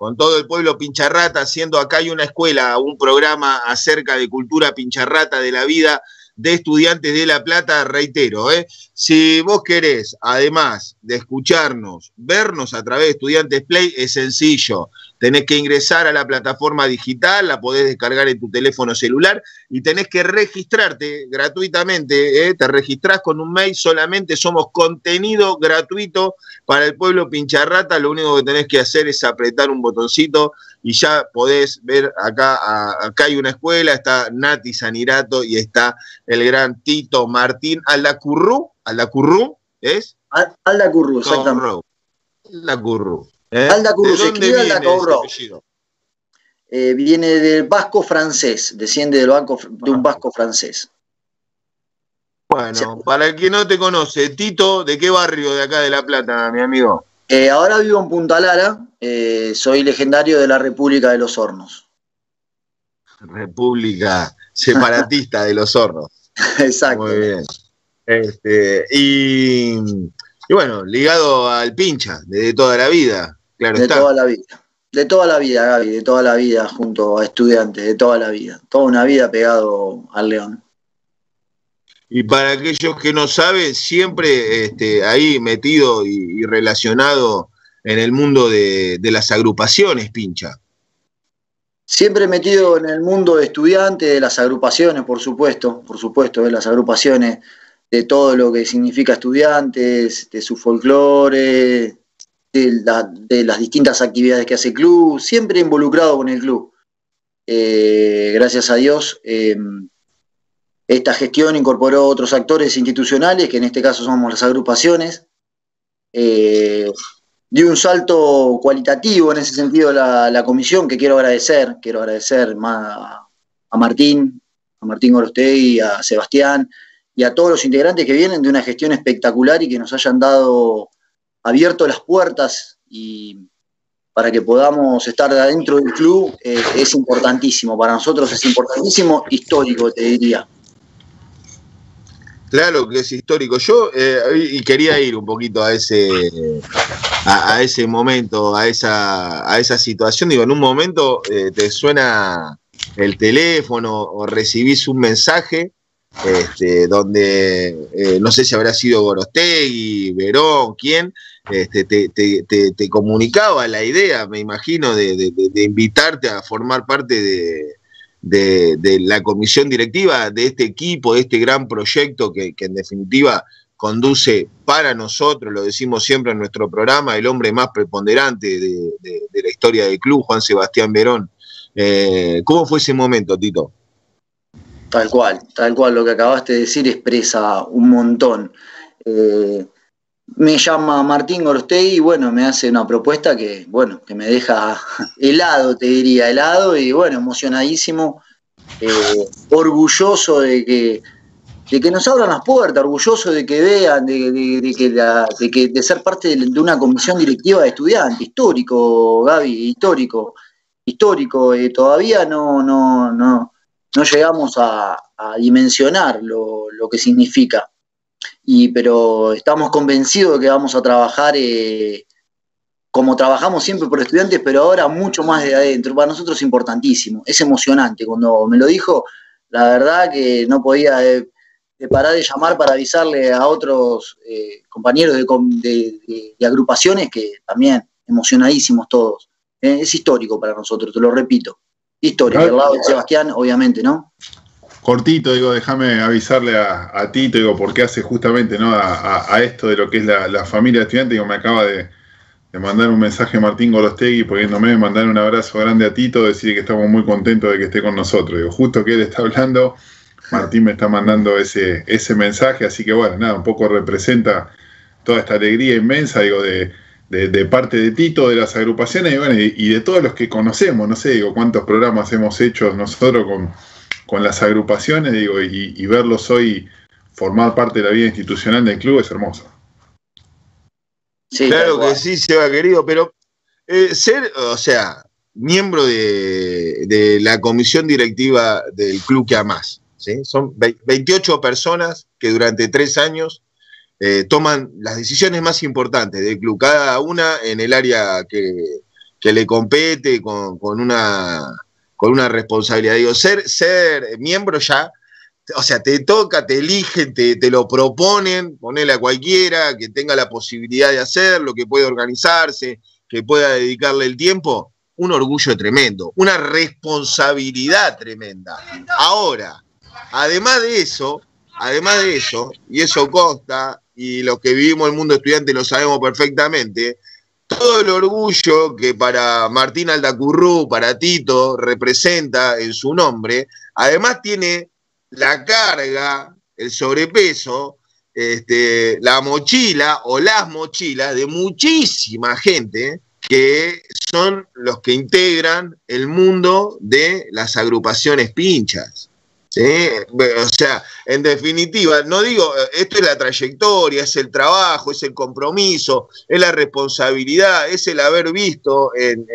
con todo el pueblo pincharrata, haciendo acá hay una escuela, un programa acerca de cultura pincharrata de la vida de estudiantes de La Plata, reitero, ¿eh? si vos querés, además de escucharnos, vernos a través de Estudiantes Play, es sencillo. Tenés que ingresar a la plataforma digital, la podés descargar en tu teléfono celular y tenés que registrarte gratuitamente. ¿eh? Te registrás con un mail, solamente somos contenido gratuito para el pueblo pincharrata. Lo único que tenés que hacer es apretar un botoncito y ya podés ver acá, acá hay una escuela, está Nati Sanirato y está el gran Tito Martín Aldacurru, Aldacurru, ¿es? Aldacurru, exactamente. Aldacurru. ¿eh? Aldacurru, se escribe Aldacurru. Eh, viene del vasco francés, desciende del banco, de un ah. vasco francés. Bueno, para el que no te conoce, Tito, ¿de qué barrio de acá de La Plata, mi amigo? Eh, ahora vivo en Punta Lara, eh, soy legendario de la República de los Hornos. República separatista de los Hornos. Exacto. Muy bien. Este, y, bueno, ligado al pincha, de toda la vida, claro de toda la vida. De toda la vida, Gaby, de toda la vida, junto a estudiantes, de toda la vida. Toda una vida pegado al león. Y para aquellos que no saben, siempre este, ahí metido y, relacionado en el mundo de, las agrupaciones, pincha. Siempre metido en el mundo de estudiantes, de las agrupaciones, por supuesto, por supuesto, de las agrupaciones, de todo lo que significa estudiantes, de su folclore, de, las distintas actividades que hace el club, siempre involucrado con el club. Eh, gracias a Dios. Eh, esta gestión incorporó otros actores institucionales, que en este caso somos las agrupaciones. Eh, dio un salto cualitativo en ese sentido la, comisión, que quiero agradecer. Quiero agradecer a, Martín, a Martín Gorostegui, a Sebastián y a todos los integrantes que vienen de una gestión espectacular y que nos hayan dado abierto las puertas y para que podamos estar dentro del club eh, es importantísimo. Para nosotros es importantísimo, histórico, te diría. Claro que es histórico. Yo eh, y quería ir un poquito a ese a, ese momento, a esa, a esa situación. Digo, en un momento eh, te suena el teléfono o recibís un mensaje este, donde eh, no sé si habrá sido Gorostegui, Verón, quién, este, te, comunicaba la idea, me imagino, de invitarte a formar parte de, de, la comisión directiva, de este equipo, de este gran proyecto que, en definitiva conduce para nosotros, lo decimos siempre en nuestro programa, el hombre más preponderante de, la historia del club, Juan Sebastián Verón. Eh, ¿Cómo fue ese momento, Tito? Tal cual, tal cual, lo que acabaste de decir expresa un montón. Eh, me llama Martín Gorostey y bueno, me hace una propuesta que, bueno, que me deja helado, te diría, helado y bueno, emocionadísimo, eh, orgulloso de que, de que nos abran las puertas, orgulloso de que vean, de, que, de, ser parte de, una comisión directiva de estudiantes, histórico, Gaby, histórico, histórico, eh, todavía no, no, no, no llegamos a, dimensionar lo, lo que significa pero estamos convencidos de que vamos a trabajar eh, como trabajamos siempre por estudiantes, pero ahora mucho más de adentro. Para nosotros es importantísimo, es emocionante. Cuando me lo dijo, la verdad que no podía eh, parar de llamar para avisarle a otros eh, compañeros de, agrupaciones que también emocionadísimos todos. es histórico para nosotros, te lo repito. Histórico, del lado de Sebastián, obviamente, ¿no? Cortito, digo, déjame avisarle a, Tito, digo, porque hace justamente ¿no? a, esto de lo que es la, familia estudiante, digo, me acaba de, mandar un mensaje Martín Gorostegui poniéndome, mandar un abrazo grande a Tito, decir que estamos muy contentos de que esté con nosotros. Digo, justo que él está hablando, Martín me está mandando ese, ese mensaje, así que bueno, nada, un poco representa toda esta alegría inmensa, digo, de, parte de Tito, de las agrupaciones y, bueno, y de todos los que conocemos, no sé, digo, cuántos programas hemos hecho nosotros con con las agrupaciones, digo, y, verlos hoy formar parte de la vida institucional del club es hermoso. claro que sí, Seba querido, pero eh, ser, o sea, miembro de, la comisión directiva del club que amas, ¿sí? son 28 personas que durante tres años eh, toman las decisiones más importantes del club, cada una en el área que, que le compete con, una, con una responsabilidad. Digo, ser, miembro ya, o sea, te toca, te eligen, te, te lo proponen, ponele a cualquiera que tenga la posibilidad de hacerlo, que pueda organizarse, que pueda dedicarle el tiempo, un orgullo tremendo, una responsabilidad tremenda. Ahora, además de eso, además de eso, y eso consta, y los que vivimos el mundo estudiante lo sabemos perfectamente, todo el orgullo que para Martín Aldacurrú, para Tito, representa en su nombre, además tiene la carga, el sobrepeso, este, la mochila o las mochilas de muchísima gente que son los que integran el mundo de las agrupaciones pinchas. ¿Sí? O sea, en definitiva, no digo, esto es la trayectoria, es el trabajo, es el compromiso, es la responsabilidad, es el haber visto en,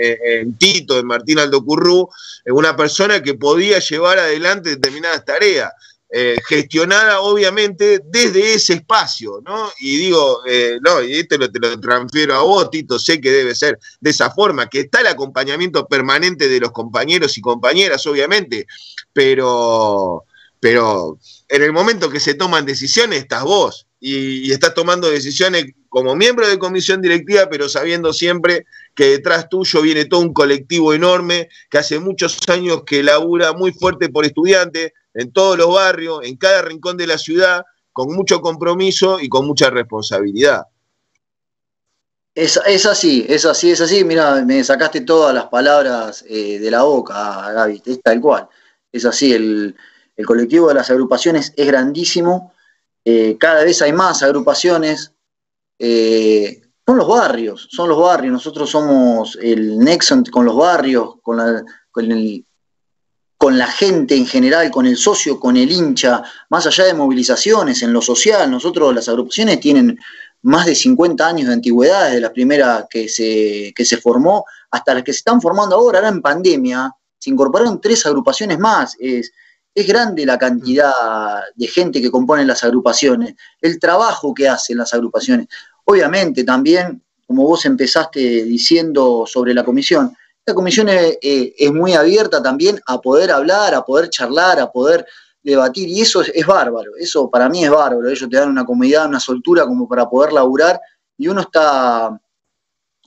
Tito, en Martín Aldo Currú, una persona que podía llevar adelante determinadas tareas. Eh, gestionada obviamente desde ese espacio, ¿no? Y digo, eh, no, y esto te lo transfiero a vos, Tito, sé que debe ser de esa forma, que está el acompañamiento permanente de los compañeros y compañeras, obviamente, pero, pero en el momento que se toman decisiones estás vos y, y estás tomando decisiones como miembro de comisión directiva, pero sabiendo siempre que detrás tuyo viene todo un colectivo enorme que hace muchos años que labura muy fuerte por estudiantes, en todos los barrios, en cada rincón de la ciudad, con mucho compromiso y con mucha responsabilidad. Es, así, es así, es así. Mira, me sacaste todas las palabras eh, de la boca, Gaby, es tal cual. Es así, el, colectivo de las agrupaciones es grandísimo, eh, cada vez hay más agrupaciones. Eh, son los barrios, son los barrios. Nosotros somos el nexo con los barrios, con, con el, con la gente en general, con el socio, con el hincha, más allá de movilizaciones en lo social. Nosotros, las agrupaciones tienen más de 50 años de antigüedad, desde la primera que se, se formó hasta las que se están formando ahora, ahora en pandemia, se incorporaron tres agrupaciones más. Es, es grande la cantidad de gente que compone las agrupaciones, el trabajo que hacen las agrupaciones. Obviamente también, como vos empezaste diciendo sobre la comisión, la comisión es, muy abierta también a poder hablar, a poder charlar, a poder debatir, y eso es, bárbaro, eso para mí es bárbaro, ellos te dan una comodidad, una soltura como para poder laburar, y uno está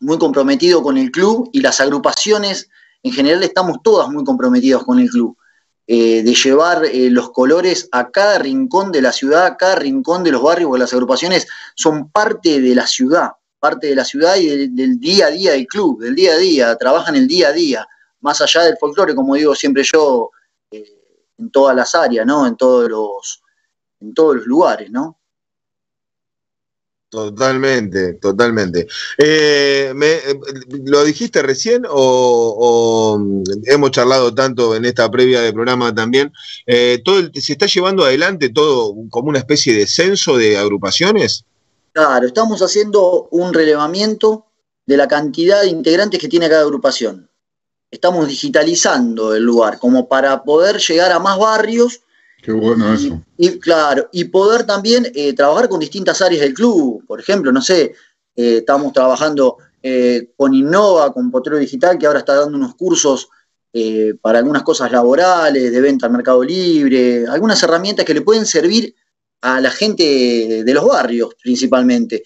muy comprometido con el club, y las agrupaciones, en general estamos todas muy comprometidas con el club, eh, de llevar eh, los colores a cada rincón de la ciudad, a cada rincón de los barrios, porque las agrupaciones son parte de la ciudad, parte de la ciudad y del, día a día del club, del día a día, trabajan el día a día, más allá del folclore, como digo siempre yo, eh, en todas las áreas, ¿no? En todos los, en todos los lugares, ¿no? Totalmente, totalmente. Eh, eh, ¿Lo dijiste recién o, hemos charlado tanto en esta previa de programa también? todo ¿Se está llevando adelante todo como una especie de censo de agrupaciones? Claro, estamos haciendo un relevamiento de la cantidad de integrantes que tiene cada agrupación. Estamos digitalizando el lugar como para poder llegar a más barrios. Qué bueno eso. Y claro, y poder también eh, trabajar con distintas áreas del club. Por ejemplo, no sé, eh, estamos trabajando eh, con Innova, con Potrero Digital, que ahora está dando unos cursos para algunas cosas laborales, de venta al mercado libre, algunas herramientas que le pueden servir a la gente de los barrios principalmente.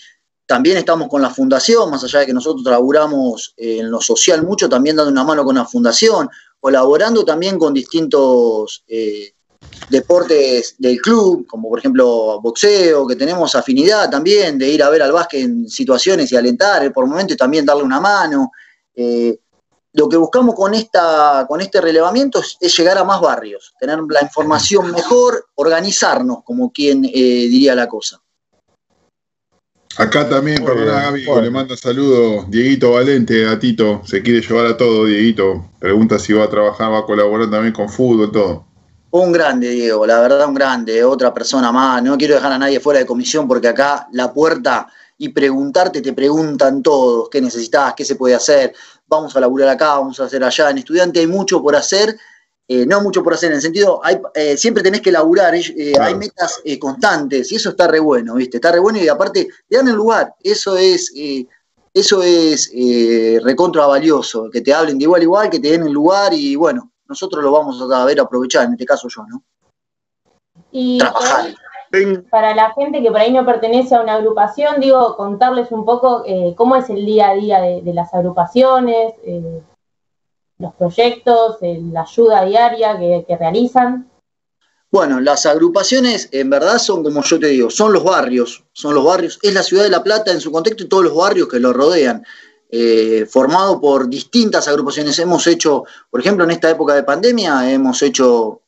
También estamos con la fundación, más allá de que nosotros laburamos en lo social mucho, también dando una mano con la fundación, colaborando también con distintos eh, deportes del club, como por ejemplo boxeo, que tenemos afinidad también de ir a ver al básquet en situaciones y alentar, por momentos también darle una mano. Eh, lo que buscamos con, esta, con este relevamiento es, llegar a más barrios, tener la información mejor, organizarnos, como quien eh, diría la cosa. Acá también, perdona Gaby, le manda saludos Dieguito Valente a Tito, se quiere llevar a todo, Dieguito. Pregunta si va a trabajar, va a colaborar también con fútbol, todo. Un grande, Diego, la verdad un grande, otra persona más. No quiero dejar a nadie fuera de comisión porque acá la puerta y preguntarte, te preguntan todos, qué necesitas, qué se puede hacer, vamos a laburar acá, vamos a hacer allá. En estudiante hay mucho por hacer, eh, no mucho por hacer, en el sentido, hay, eh, siempre tenés que laburar, eh, hay metas constantes y eso está re bueno, ¿viste? Está re bueno y aparte te dan el lugar, eso es eso es eh, recontra valioso, que te hablen de igual a igual, que te den el lugar y bueno, nosotros lo vamos a ver aprovechar, en este caso yo, ¿no? Y para la gente que por ahí no pertenece a una agrupación, digo, contarles un poco eh, cómo es el día a día de, las agrupaciones, eh, los proyectos, la ayuda diaria que realizan. Bueno, las agrupaciones en verdad son como yo te digo, son los barrios, son los barrios, es la ciudad de La Plata en su contexto y todos los barrios que lo rodean, eh, formado por distintas agrupaciones. Hemos hecho, por ejemplo, en esta época de pandemia, hemos hecho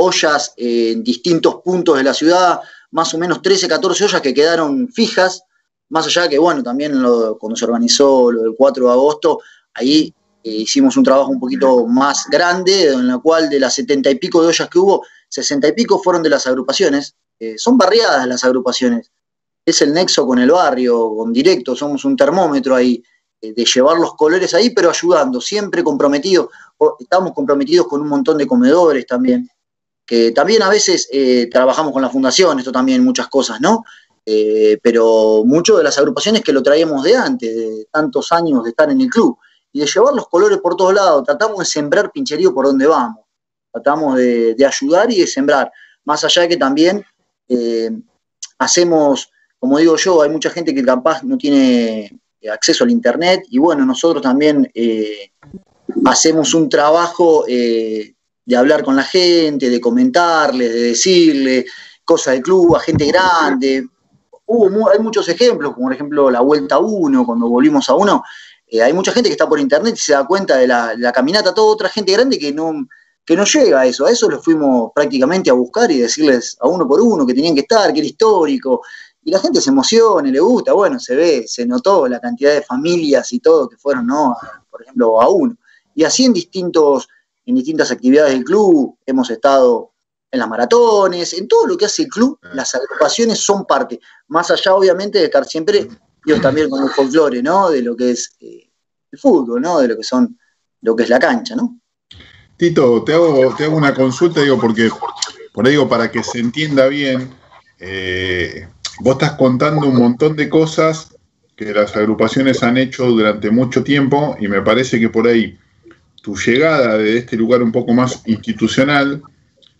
ollas en distintos puntos de la ciudad, más o menos 13, 14 ollas que quedaron fijas, más allá que, bueno, también cuando se organizó lo del 4 de agosto, ahí eh, hicimos un trabajo un poquito más grande, en la cual de las 70 y pico de ollas que hubo, sesenta y pico fueron de las agrupaciones. Eh, son barriadas las agrupaciones. Es el nexo con el barrio, con directo, somos un termómetro ahí, eh, de llevar los colores ahí, pero ayudando, siempre comprometidos. Estamos comprometidos con un montón de comedores también, que también a veces eh, trabajamos con la fundación, esto también muchas cosas, ¿no? pero mucho de las agrupaciones que lo traíamos de antes, de tantos años de estar en el club, y de llevar los colores por todos lados, tratamos de sembrar pincherío por donde vamos tratamos de, ayudar y de sembrar. Más allá de que también eh, hacemos, como digo yo, hay mucha gente que capaz no tiene acceso al Internet y bueno, nosotros también eh, hacemos un trabajo eh, de hablar con la gente, de comentarles, de decirle cosas del club a gente grande. Hubo, hay muchos ejemplos, como por ejemplo la Vuelta 1, cuando volvimos a uno, hay mucha gente que está por internet y se da cuenta de la, la caminata, toda otra gente grande que no, que no llega a eso. A eso lo fuimos prácticamente a buscar y decirles a uno por uno que tenían que estar, que era histórico. Y la gente se emociona, le gusta, bueno, se ve, se notó la cantidad de familias y todo que fueron, ¿no? por ejemplo, a uno. Y así en distintos, en distintas actividades del club, hemos estado en las maratones, en todo lo que hace el club, ah. las agrupaciones son parte, más allá obviamente de estar siempre, yo también con el folclore, ¿no? De lo que es eh, el fútbol, ¿no? De lo que son, lo que es la cancha, ¿no? Tito, te hago, te hago una consulta, digo, porque por ahí digo, para que se entienda bien, eh, vos estás contando un montón de cosas que las agrupaciones han hecho durante mucho tiempo y me parece que por ahí tu llegada de este lugar un poco más institucional,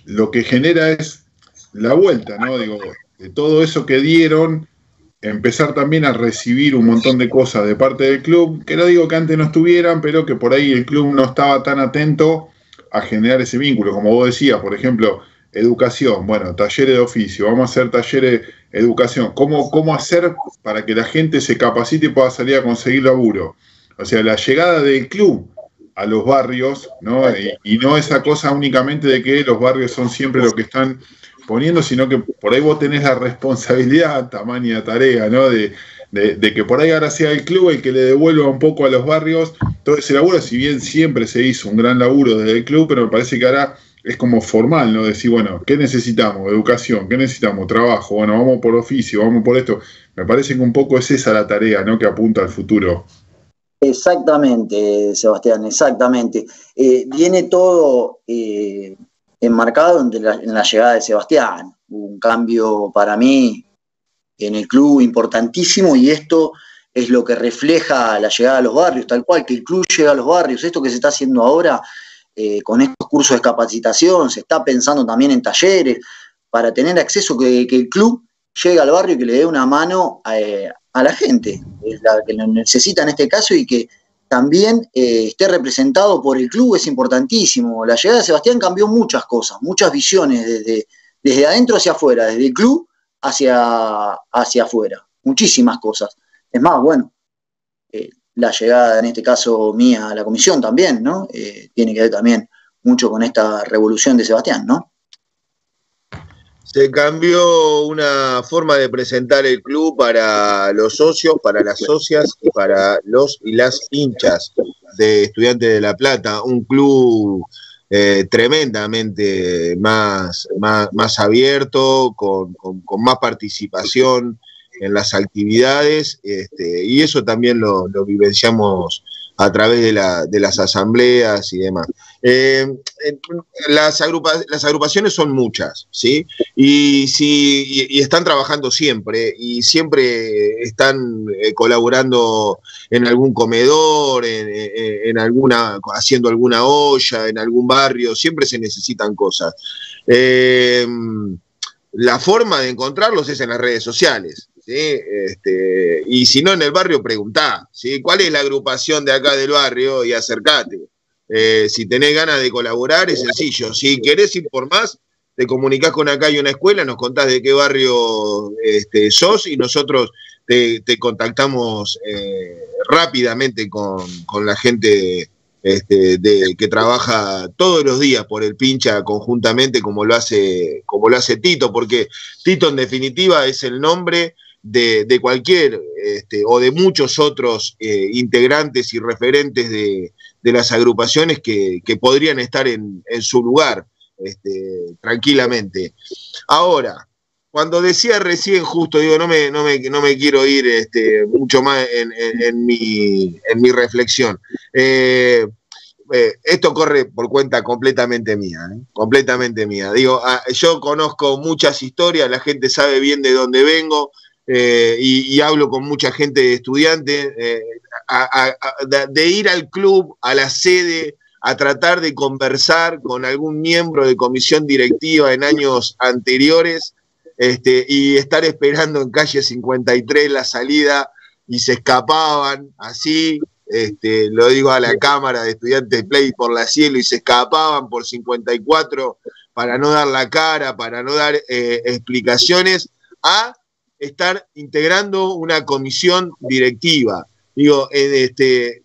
lo que genera es la vuelta, ¿no? Digo, de todo eso que dieron, empezar también a recibir un montón de cosas de parte del club, que no digo que antes no estuvieran, pero que por ahí el club no estaba tan atento a generar ese vínculo. Como vos decías, por ejemplo, educación, bueno, talleres de oficio, vamos a hacer talleres de educación. ¿Cómo, ¿Cómo hacer para que la gente se capacite y pueda salir a conseguir laburo? O sea, la llegada del club a los barrios, ¿no? Y, no esa cosa únicamente de que los barrios son siempre lo que están poniendo, sino que por ahí vos tenés la responsabilidad, tamaña tarea, ¿no? De, de, que por ahí ahora sea el club el que le devuelva un poco a los barrios todo ese laburo, si bien siempre se hizo un gran laburo desde el club, pero me parece que ahora es como formal, ¿no? Decir, bueno, ¿qué necesitamos? Educación, ¿qué necesitamos? Trabajo, bueno, vamos por oficio, vamos por esto. Me parece que un poco es esa la tarea, ¿no? Que apunta al futuro. Exactamente, Sebastián, exactamente. Eh, viene todo eh, enmarcado en la, llegada de Sebastián. Un cambio para mí en el club importantísimo y esto es lo que refleja la llegada a los barrios, tal cual, que el club llega a los barrios. Esto que se está haciendo ahora eh, con estos cursos de capacitación, se está pensando también en talleres para tener acceso, que, el club llegue al barrio y que le dé una mano eh, a, la gente, la que lo necesita en este caso y que también eh, esté representado por el club es importantísimo. La llegada de Sebastián cambió muchas cosas, muchas visiones desde, desde adentro hacia afuera, desde el club hacia, hacia afuera, muchísimas cosas. Es más, bueno, eh, la llegada en este caso mía a la comisión también, ¿no? Eh, tiene que ver también mucho con esta revolución de Sebastián, ¿no? Se cambió una forma de presentar el club para los socios, para las socias y para los y las hinchas de Estudiantes de La Plata. Un club eh, tremendamente más, más, abierto, con, más participación en las actividades, este, y eso también lo, vivenciamos a través de, las asambleas y demás. Eh, las, las, agrupaciones son muchas, ¿sí? Y, si, están trabajando siempre, y siempre están eh, colaborando en algún comedor, en, alguna, haciendo alguna olla, en algún barrio, siempre se necesitan cosas. Eh, la forma de encontrarlos es en las redes sociales. Este, y si no en el barrio, preguntá, ¿sí? ¿Cuál es la agrupación de acá del barrio? Y acercate. Eh, si tenés ganas de colaborar, es sencillo. Si querés ir por más, te comunicás con acá y una escuela, nos contás de qué barrio este, sos y nosotros te, contactamos eh, rápidamente con, la gente este, de, que trabaja todos los días por el pincha conjuntamente como lo hace, como lo hace Tito, porque Tito en definitiva es el nombre de, cualquier este, o de muchos otros eh, integrantes y referentes de, las agrupaciones que, podrían estar en, su lugar este, tranquilamente. Ahora, cuando decía recién justo, digo, no me, no me, quiero ir este, mucho más en, mi, reflexión. Eh, eh, esto corre por cuenta completamente mía, completamente mía. Digo, ah, yo conozco muchas historias, la gente sabe bien de dónde vengo, eh, y, hablo con mucha gente de estudiantes, eh, de, ir al club, a la sede, a tratar de conversar con algún miembro de comisión directiva en años anteriores este, y estar esperando en calle 53 la salida y se escapaban así, este, lo digo a la cámara de estudiantes Play por la cielo y se escapaban por 54 para no dar la cara, para no dar eh, explicaciones, a estar integrando una comisión directiva. Digo, este,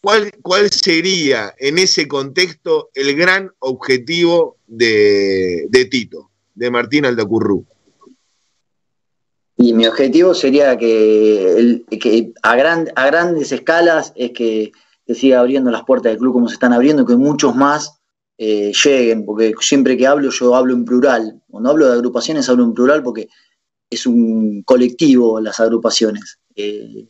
¿cuál, ¿cuál sería en ese contexto el gran objetivo de, Tito, de Martín Aldacurrú? Y mi objetivo sería que, que a, a grandes escalas es que, se siga abriendo las puertas del club como se están abriendo, que muchos más eh, lleguen, porque siempre que hablo yo hablo en plural. Cuando hablo de agrupaciones hablo en plural porque es un colectivo, las agrupaciones, eh,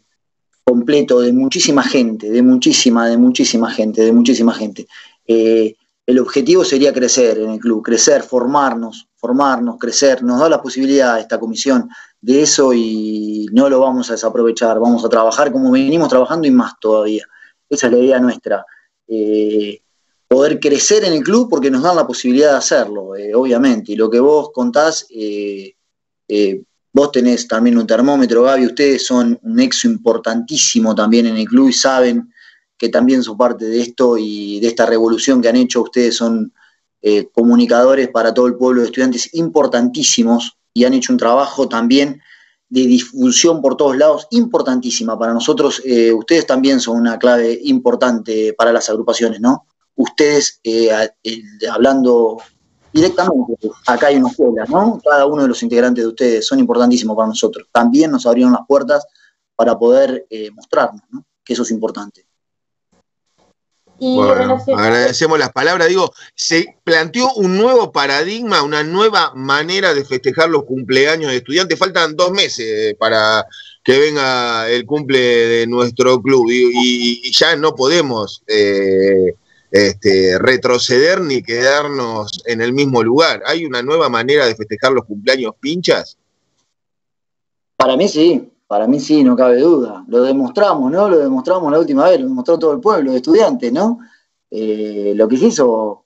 completo de muchísima gente, de muchísima, de muchísima gente, de muchísima gente. Eh, el objetivo sería crecer en el club, crecer, formarnos, formarnos, crecer. Nos da la posibilidad esta comisión de eso y no lo vamos a desaprovechar. Vamos a trabajar como venimos trabajando y más todavía. Esa es la idea nuestra. Eh, poder crecer en el club porque nos dan la posibilidad de hacerlo, obviamente. Y lo que vos contás, Vos tenés también un termómetro, Gaby, ustedes son un nexo importantísimo también en el club y saben que también son parte de esto y de esta revolución que han hecho. Ustedes son eh, comunicadores para todo el pueblo de estudiantes importantísimos y han hecho un trabajo también de difusión por todos lados importantísima para nosotros. Eh, ustedes también son una clave importante para las agrupaciones, ¿no? Ustedes, eh, hablando directamente. Acá hay una escuela, ¿no? Cada uno de los integrantes de ustedes son importantísimos para nosotros. También nos abrieron las puertas para poder eh, mostrarnos, ¿no? Que eso es importante. bueno, agradecemos las palabras. Digo, se planteó un nuevo paradigma, una nueva manera de festejar los cumpleaños de estudiantes. Faltan dos meses para que venga el cumple de nuestro club y, ya no podemos eh, este, retroceder ni quedarnos en el mismo lugar. ¿Hay una nueva manera de festejar los cumpleaños pinchas? Para mí sí, para mí sí, no cabe duda. Lo demostramos, ¿no? Lo demostramos la última vez, lo demostró todo el pueblo de estudiantes, ¿no? Eh, lo que se hizo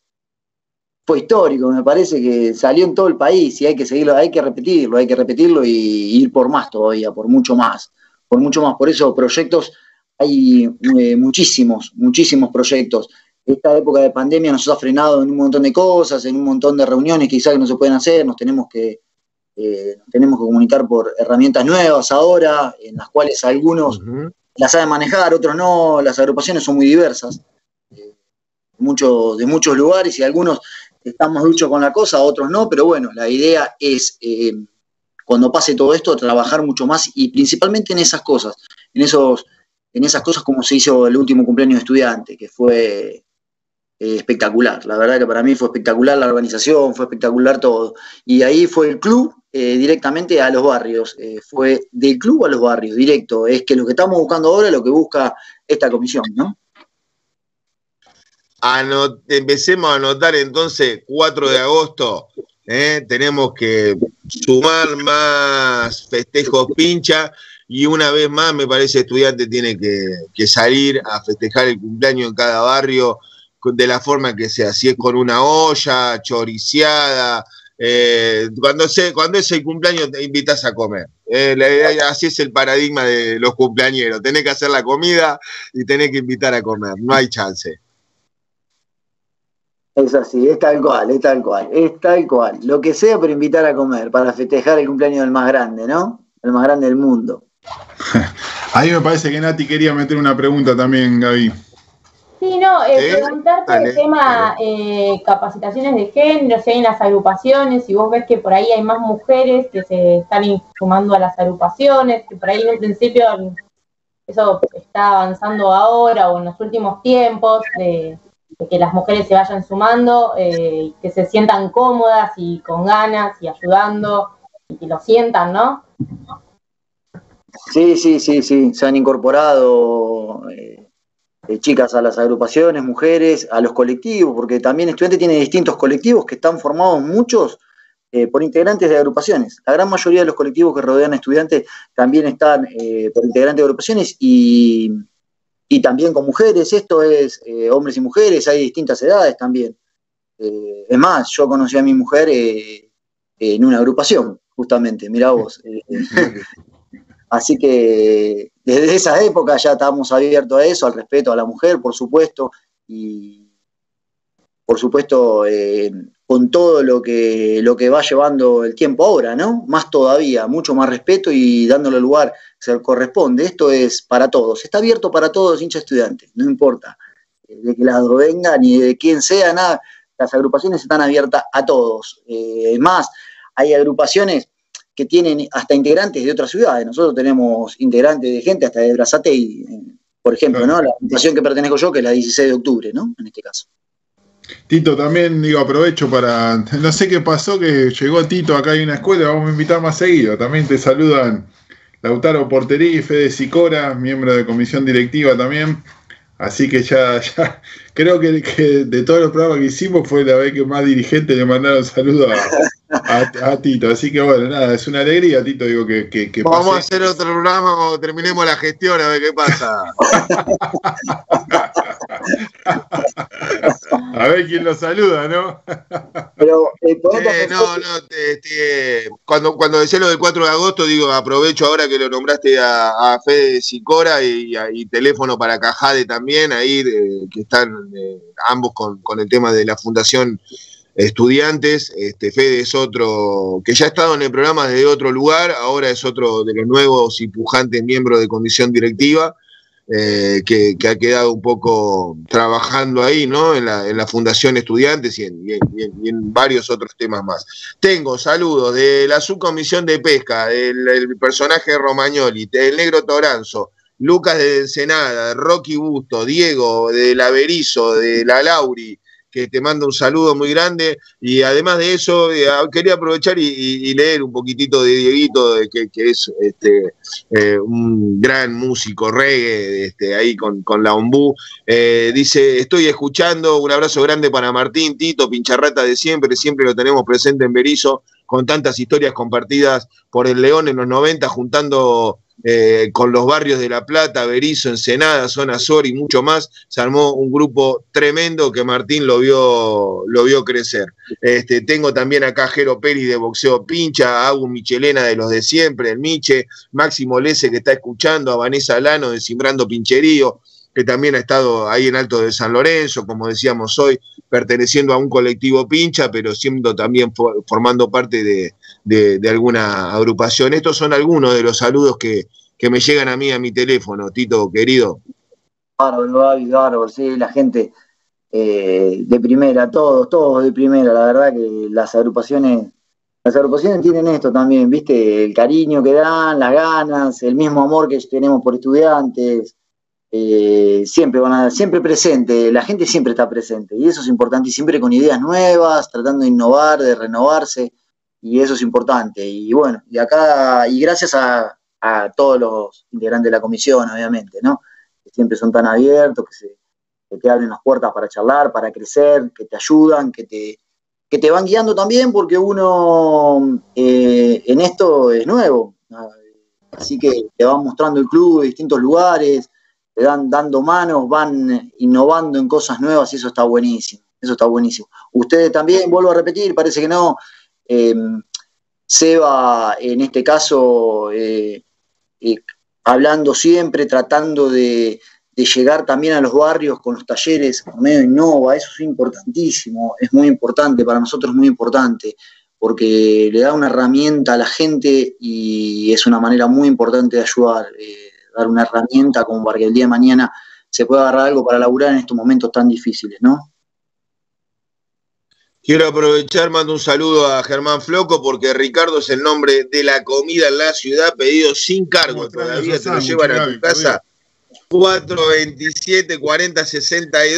fue histórico, me parece que salió en todo el país y hay que seguirlo, hay que repetirlo, hay que repetirlo y, ir por más todavía, por mucho más, por mucho más. Por eso proyectos, hay eh, muchísimos, muchísimos proyectos esta época de pandemia nos ha frenado en un montón de cosas, en un montón de reuniones quizás que no se pueden hacer, nos tenemos que, eh, tenemos que comunicar por herramientas nuevas ahora, en las cuales algunos las saben manejar, otros no, las agrupaciones son muy diversas, eh, de muchos lugares y algunos están más duchos con la cosa, otros no, pero bueno, la idea es eh, cuando pase todo esto, trabajar mucho más y principalmente en esas cosas, en esos en esas cosas como se hizo el último cumpleaños de estudiante, que fue eh, espectacular. La verdad que para mí fue espectacular la organización, fue espectacular todo. Y ahí fue el club eh, directamente a los barrios, eh, fue del club a los barrios, directo. Es que lo que estamos buscando ahora es lo que busca esta comisión, ¿no? empecemos a anotar entonces 4 de agosto. Tenemos que sumar más festejos pincha y una vez más me parece estudiante tiene que, salir a festejar el cumpleaños en cada barrio de la forma que sea, si es con una olla, choriciada, eh, cuando, se, cuando es el cumpleaños te invitas a comer. Eh, así es el paradigma de los cumpleañeros. Tenés que hacer la comida y tenés que invitar a comer. No hay chance. Es así, es tal cual, es tal cual, es tal cual. Lo que sea, pero invitar a comer para festejar el cumpleaños del más grande, ¿no? El más grande del mundo. Ahí me parece que Nati quería meter una pregunta también, Gaby. Sí, no, eh, preguntarte el tema eh, capacitaciones de género, si hay en las agrupaciones, si vos ves que por ahí hay más mujeres que se están sumando a las agrupaciones, que por ahí en un principio eso está avanzando ahora o en los últimos tiempos, de, que las mujeres se vayan sumando, eh, que se sientan cómodas y con ganas y ayudando y que lo sientan, ¿no? Sí, sí, sí, sí, se han incorporado eh, chicas a las agrupaciones, mujeres, a los colectivos, porque también estudiante tiene distintos colectivos que están formados muchos eh, por integrantes de agrupaciones. La gran mayoría de los colectivos que rodean a estudiantes también están eh, por integrantes de agrupaciones y, también con mujeres. Esto es hombres y mujeres, hay distintas edades también. es más, yo conocí a mi mujer en una agrupación, justamente, mira vos. Así que desde esa época ya estábamos abiertos a eso, al respeto a la mujer, por supuesto, y por supuesto eh, con todo lo que, lo que va llevando el tiempo ahora, ¿no? Más todavía, mucho más respeto y dándole lugar que se corresponde. Esto es para todos, está abierto para todos, hinchas estudiantes, no importa de qué lado venga ni de quién sea, nada. Las agrupaciones están abiertas a todos. Eh, más, hay agrupaciones que tienen hasta integrantes de otras ciudades. Nosotros tenemos integrantes de gente hasta de Brazate, por ejemplo, ¿no? La organización que pertenezco yo, que es la 16 de octubre, ¿no? En este caso. Tito, también digo, aprovecho para. No sé qué pasó, que llegó Tito acá hay una escuela, vamos a invitar más seguido. También te saludan Lautaro Porterí, Fede Sicora, miembro de comisión directiva también. Así que ya, ya creo que, de todos los programas que hicimos fue la vez que más dirigentes le mandaron saludos a, Tito. Así que bueno, nada, es una alegría, Tito, digo que, que, Vamos a hacer otro programa cuando terminemos la gestión a ver qué pasa. a ver quién lo saluda, ¿no? Pero, eh, no, no, cuando, cuando decía lo del 4 de agosto, digo, aprovecho ahora que lo nombraste a, a Fede Sicora y, y, teléfono para Cajade también, ahí que están eh, ambos con, con el tema de la fundación estudiantes. Este, Fede es otro que ya ha estado en el programa desde otro lugar, ahora es otro de los nuevos y pujantes miembros de condición directiva. Eh, que, ha quedado un poco trabajando ahí, ¿no? En la, Fundación Estudiantes y en, varios otros temas más. Tengo saludos de la subcomisión de pesca, del personaje Romagnoli, del negro Toranzo, Lucas de Ensenada, Rocky Busto, Diego de la Berizo, de la Lauri, que te manda un saludo muy grande. Y además de eso, eh, ah, quería aprovechar y, leer un poquitito de Dieguito, que, es este, eh, un gran músico reggae, este, ahí con, la ombú. Eh, dice, estoy escuchando, un abrazo grande para Martín, Tito, pincharrata de siempre, siempre lo tenemos presente en Berizo, con tantas historias compartidas por el León en los 90, juntando eh, con los barrios de La Plata, Berizo, Ensenada, Zona Sur y mucho más, se armó un grupo tremendo que Martín lo vio, lo vio crecer. Este, tengo también acá a Jero Pérez de Boxeo Pincha, a Agu Michelena de los de siempre, el Miche, Máximo Lese que está escuchando, a Vanessa Lano de Simbrando Pincherío, que también ha estado ahí en Alto de San Lorenzo, como decíamos hoy, perteneciendo a un colectivo pincha, pero siendo también formando parte de, alguna agrupación. Estos son algunos de los saludos que, me llegan a mí a mi teléfono, Tito, querido. Bárbaro, bárbaro, sí, la gente eh, de primera, todos, todos de primera, la verdad que las agrupaciones, las agrupaciones tienen esto también, viste, el cariño que dan, las ganas, el mismo amor que tenemos por estudiantes, eh, siempre van a, siempre presente, la gente siempre está presente y eso es importante y siempre con ideas nuevas, tratando de innovar, de renovarse y eso es importante. Y bueno, y acá, y gracias a, todos los integrantes de la comisión, obviamente, ¿no? Que siempre son tan abiertos, que se, que te abren las puertas para charlar, para crecer, que te ayudan, que te, que te van guiando también, porque uno eh, en esto es nuevo. Así que te van mostrando el club distintos lugares, te dan dando manos, van innovando en cosas nuevas y eso está buenísimo. Eso está buenísimo. Ustedes también, vuelvo a repetir, parece que no. Eh, Seba, en este caso, eh, eh, hablando siempre, tratando de, llegar también a los barrios con los talleres medio innova, eso es importantísimo, es muy importante, para nosotros es muy importante, porque le da una herramienta a la gente y es una manera muy importante de ayudar, eh, dar una herramienta como para que el día de mañana se pueda agarrar algo para laburar en estos momentos tan difíciles, ¿no? Quiero aprovechar, mando un saludo a Germán Floco porque Ricardo es el nombre de la comida en la ciudad, pedido sin cargo. Todavía te lo llevan a tu casa. 427 40 62